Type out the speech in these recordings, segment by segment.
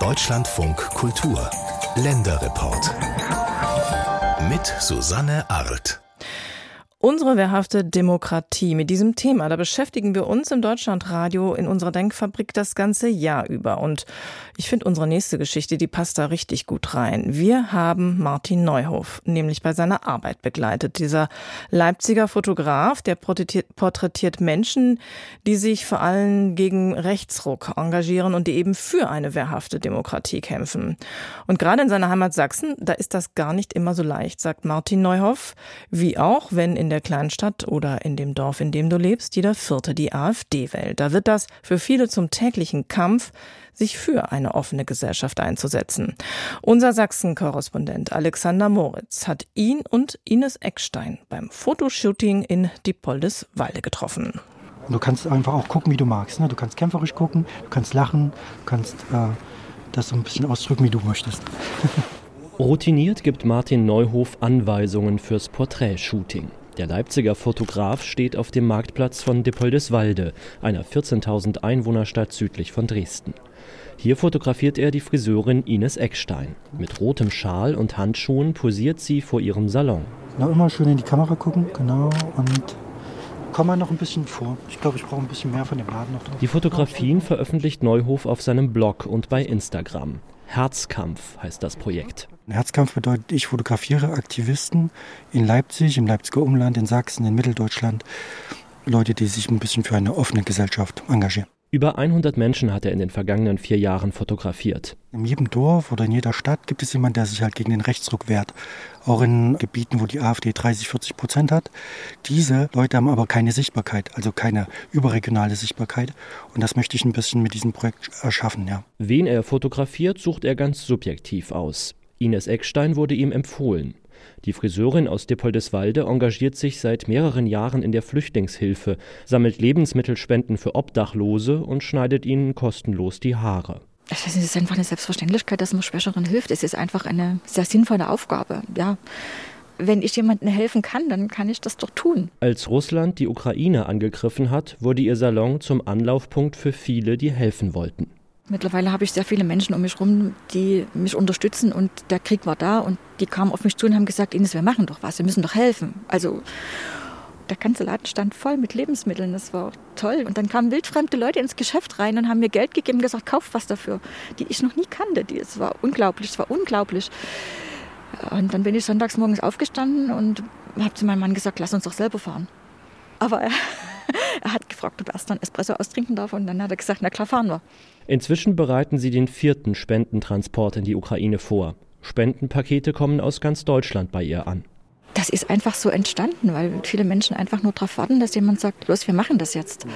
Deutschlandfunk Kultur Länderreport mit Susanne Arlt. Unsere wehrhafte Demokratie. Mit diesem Thema, da beschäftigen wir uns im Deutschlandradio in unserer Denkfabrik das ganze Jahr über. Und ich finde unsere nächste Geschichte, die passt da richtig gut rein. Wir haben Martin Neuhof nämlich bei seiner Arbeit begleitet. Dieser Leipziger Fotograf, der porträtiert Menschen, die sich vor allem gegen Rechtsruck engagieren und die eben für eine wehrhafte Demokratie kämpfen. Und gerade in seiner Heimat Sachsen, da ist das gar nicht immer so leicht, sagt Martin Neuhoff, wie auch wenn in der der Kleinstadt oder in dem Dorf, in dem du lebst, jeder Vierte die AfD wählt. Da wird das für viele zum täglichen Kampf, sich für eine offene Gesellschaft einzusetzen. Unser Sachsen-Korrespondent Alexander Moritz hat ihn und Ines Eckstein beim Fotoshooting in Diepoldeswalde getroffen. du kannst einfach auch gucken, wie du magst. Ne? Du kannst kämpferisch gucken, du kannst lachen, du kannst äh, das so ein bisschen ausdrücken, wie du möchtest. Routiniert gibt Martin Neuhof Anweisungen fürs Porträtshooting. Der Leipziger Fotograf steht auf dem Marktplatz von Dippoldeswalde, einer 14.000 Einwohnerstadt südlich von Dresden. Hier fotografiert er die Friseurin Ines Eckstein. Mit rotem Schal und Handschuhen posiert sie vor ihrem Salon. Na, immer schön in die Kamera gucken, genau, und komm mal noch ein bisschen vor. Ich glaube, ich brauche ein bisschen mehr von dem Laden noch drauf. Die Fotografien veröffentlicht Neuhof auf seinem Blog und bei Instagram. Herzkampf heißt das Projekt. Herzkampf bedeutet, ich fotografiere Aktivisten in Leipzig, im Leipziger Umland, in Sachsen, in Mitteldeutschland, Leute, die sich ein bisschen für eine offene Gesellschaft engagieren. Über 100 Menschen hat er in den vergangenen vier Jahren fotografiert. In jedem Dorf oder in jeder Stadt gibt es jemanden, der sich halt gegen den Rechtsruck wehrt. Auch in Gebieten, wo die AfD 30, 40 Prozent hat. Diese Leute haben aber keine Sichtbarkeit, also keine überregionale Sichtbarkeit. Und das möchte ich ein bisschen mit diesem Projekt erschaffen, ja. Wen er fotografiert, sucht er ganz subjektiv aus. Ines Eckstein wurde ihm empfohlen. Die Friseurin aus Dippoldeswalde engagiert sich seit mehreren Jahren in der Flüchtlingshilfe, sammelt Lebensmittelspenden für Obdachlose und schneidet ihnen kostenlos die Haare. Es ist einfach eine Selbstverständlichkeit, dass man Schwächeren hilft. Es ist einfach eine sehr sinnvolle Aufgabe. Ja. Wenn ich jemandem helfen kann, dann kann ich das doch tun. Als Russland die Ukraine angegriffen hat, wurde ihr Salon zum Anlaufpunkt für viele, die helfen wollten. Mittlerweile habe ich sehr viele Menschen um mich herum, die mich unterstützen und der Krieg war da und die kamen auf mich zu und haben gesagt, Ines, wir machen doch was, wir müssen doch helfen. Also der ganze Laden stand voll mit Lebensmitteln, das war toll. Und dann kamen wildfremde Leute ins Geschäft rein und haben mir Geld gegeben und gesagt, kauf was dafür, die ich noch nie kannte. Es war unglaublich, es war unglaublich. Und dann bin ich sonntags morgens aufgestanden und habe zu meinem Mann gesagt, lass uns doch selber fahren. Aber er, gefragt, ob er erst einen Espresso austrinken darf und dann hat er gesagt, na klar, fahren wir. Inzwischen bereiten sie den vierten Spendentransport in die Ukraine vor. Spendenpakete kommen aus ganz Deutschland bei ihr an. Das ist einfach so entstanden, weil viele Menschen einfach nur darauf warten, dass jemand sagt, los, wir machen das jetzt.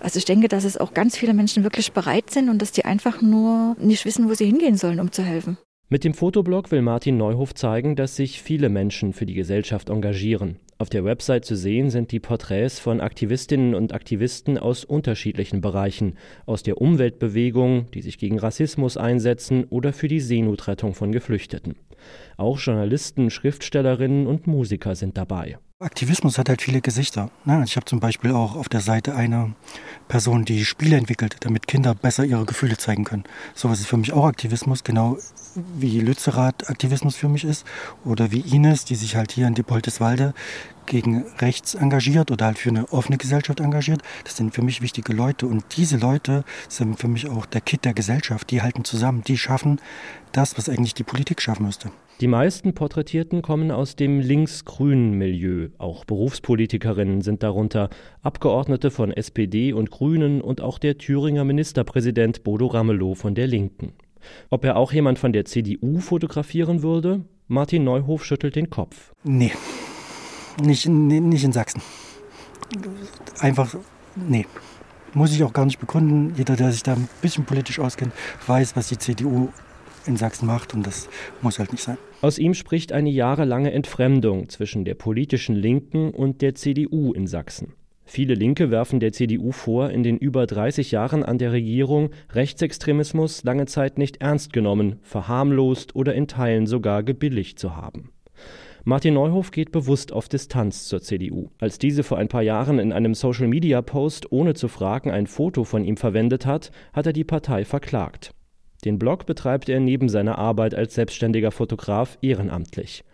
Also ich denke, dass es auch ganz viele Menschen wirklich bereit sind und dass die einfach nur nicht wissen, wo sie hingehen sollen, um zu helfen. Mit dem Fotoblog will Martin Neuhof zeigen, dass sich viele Menschen für die Gesellschaft engagieren. Auf der Website zu sehen sind die Porträts von Aktivistinnen und Aktivisten aus unterschiedlichen Bereichen, aus der Umweltbewegung, die sich gegen Rassismus einsetzen oder für die Seenotrettung von Geflüchteten. Auch Journalisten, Schriftstellerinnen und Musiker sind dabei. Aktivismus hat halt viele Gesichter. Ne? Ich habe zum Beispiel auch auf der Seite eine Person, die Spiele entwickelt, damit Kinder besser ihre Gefühle zeigen können. Sowas ist für mich auch Aktivismus, genau wie Lützerath Aktivismus für mich ist. Oder wie Ines, die sich halt hier in Diepoldeswalde gegen rechts engagiert oder halt für eine offene Gesellschaft engagiert. Das sind für mich wichtige Leute. Und diese Leute sind für mich auch der Kit der Gesellschaft. Die halten zusammen, die schaffen das, was eigentlich die Politik schaffen müsste. Die meisten Porträtierten kommen aus dem links-grünen Milieu. Auch Berufspolitikerinnen sind darunter, Abgeordnete von SPD und Grünen und auch der Thüringer Ministerpräsident Bodo Ramelow von der Linken. Ob er auch jemand von der CDU fotografieren würde? Martin Neuhof schüttelt den Kopf. Nee, nicht, nicht in Sachsen. Einfach, nee. Muss ich auch gar nicht begründen. Jeder, der sich da ein bisschen politisch auskennt, weiß, was die CDU in Sachsen macht und das muss halt nicht sein. Aus ihm spricht eine jahrelange Entfremdung zwischen der politischen Linken und der CDU in Sachsen. Viele Linke werfen der CDU vor, in den über 30 Jahren an der Regierung Rechtsextremismus lange Zeit nicht ernst genommen, verharmlost oder in Teilen sogar gebilligt zu haben. Martin Neuhof geht bewusst auf Distanz zur CDU. Als diese vor ein paar Jahren in einem Social-Media-Post ohne zu fragen ein Foto von ihm verwendet hat, hat er die Partei verklagt. Den Blog betreibt er neben seiner Arbeit als selbstständiger Fotograf ehrenamtlich.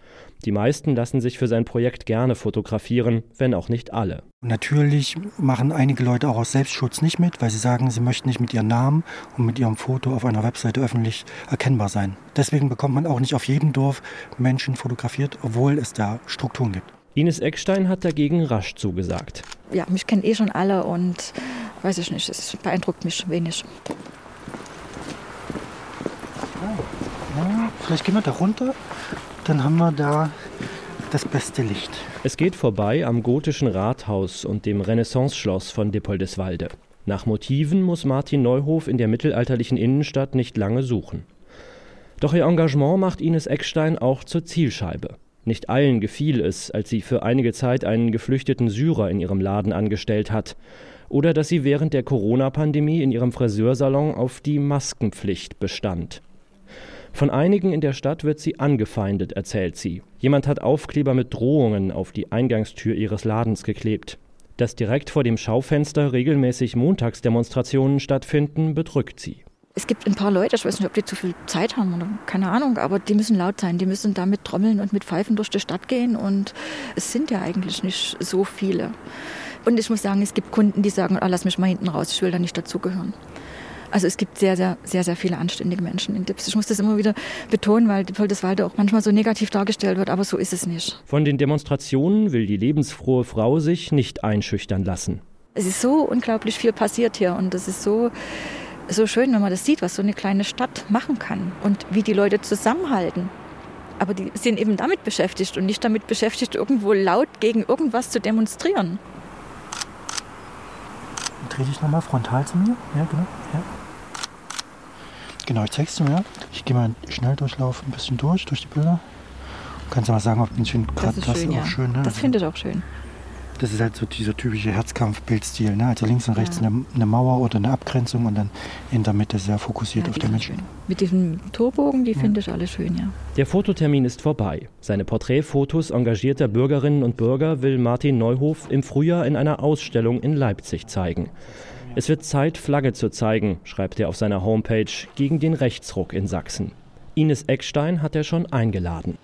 Die meisten lassen sich für sein Projekt gerne fotografieren, wenn auch nicht alle. Natürlich machen einige Leute auch aus Selbstschutz nicht mit, weil sie sagen, sie möchten nicht mit ihrem Namen und mit ihrem Foto auf einer Webseite öffentlich erkennbar sein. Deswegen bekommt man auch nicht auf jedem Dorf Menschen fotografiert, obwohl es da Strukturen gibt. Ines Eckstein hat dagegen rasch zugesagt. Ja, mich kennen eh schon alle und weiß ich nicht, es beeindruckt mich wenig. Ja, vielleicht gehen wir da runter dann haben wir da das beste Licht. Es geht vorbei am gotischen Rathaus und dem Renaissanceschloss von Dippoldeswalde. Nach Motiven muss Martin Neuhof in der mittelalterlichen Innenstadt nicht lange suchen. Doch ihr Engagement macht Ines Eckstein auch zur Zielscheibe. Nicht allen gefiel es, als sie für einige Zeit einen geflüchteten Syrer in ihrem Laden angestellt hat. Oder dass sie während der Corona-Pandemie in ihrem Friseursalon auf die Maskenpflicht bestand. Von einigen in der Stadt wird sie angefeindet, erzählt sie. Jemand hat Aufkleber mit Drohungen auf die Eingangstür ihres Ladens geklebt. Dass direkt vor dem Schaufenster regelmäßig Montagsdemonstrationen stattfinden, bedrückt sie. Es gibt ein paar Leute, ich weiß nicht, ob die zu viel Zeit haben oder keine Ahnung, aber die müssen laut sein. Die müssen da mit Trommeln und mit Pfeifen durch die Stadt gehen und es sind ja eigentlich nicht so viele. Und ich muss sagen, es gibt Kunden, die sagen, oh, lass mich mal hinten raus, ich will da nicht dazugehören. Also es gibt sehr, sehr, sehr, sehr viele anständige Menschen in Dips. Ich muss das immer wieder betonen, weil Voldeswalde auch manchmal so negativ dargestellt wird, aber so ist es nicht. Von den Demonstrationen will die lebensfrohe Frau sich nicht einschüchtern lassen. Es ist so unglaublich viel passiert hier und es ist so, so schön, wenn man das sieht, was so eine kleine Stadt machen kann und wie die Leute zusammenhalten. Aber die sind eben damit beschäftigt und nicht damit beschäftigt, irgendwo laut gegen irgendwas zu demonstrieren. Dreh dich nochmal frontal zu mir. Ja, genau. Ja. Genau, ich zeig's dir mal. Ich gehe mal Schnelldurchlauf ein bisschen durch, durch die Bilder. Kannst du mal sagen, ob ich finde gerade das, das schön, auch schön. Ne? Das finde ich auch schön. Das ist halt so dieser typische Herzkampf-Bildstil. Ne? Also links und rechts ja. eine, eine, Mauer oder eine Abgrenzung und dann in der Mitte sehr fokussiert ja, auf den Menschen. Schön. Mit diesem Torbogen, die ja. finde ich alle schön, ja. Der Fototermin ist vorbei. Seine Porträtfotos engagierter Bürgerinnen und Bürger will Martin Neuhof im Frühjahr in einer Ausstellung in Leipzig zeigen. Es wird Zeit, Flagge zu zeigen, schreibt er auf seiner Homepage, gegen den Rechtsruck in Sachsen. Ines Eckstein hat er schon eingeladen.